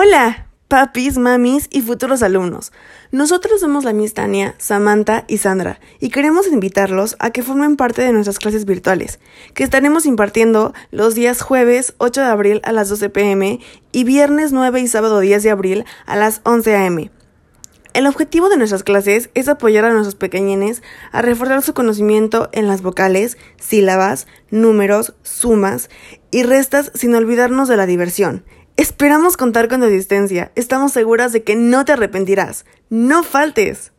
Hola, papis, mamis y futuros alumnos. Nosotros somos la Miss Tania, Samantha y Sandra y queremos invitarlos a que formen parte de nuestras clases virtuales, que estaremos impartiendo los días jueves 8 de abril a las 12 pm y viernes 9 y sábado 10 de abril a las 11 am. El objetivo de nuestras clases es apoyar a nuestros pequeñines a reforzar su conocimiento en las vocales, sílabas, números, sumas y restas sin olvidarnos de la diversión. Esperamos contar con tu asistencia. Estamos seguras de que no te arrepentirás. No faltes.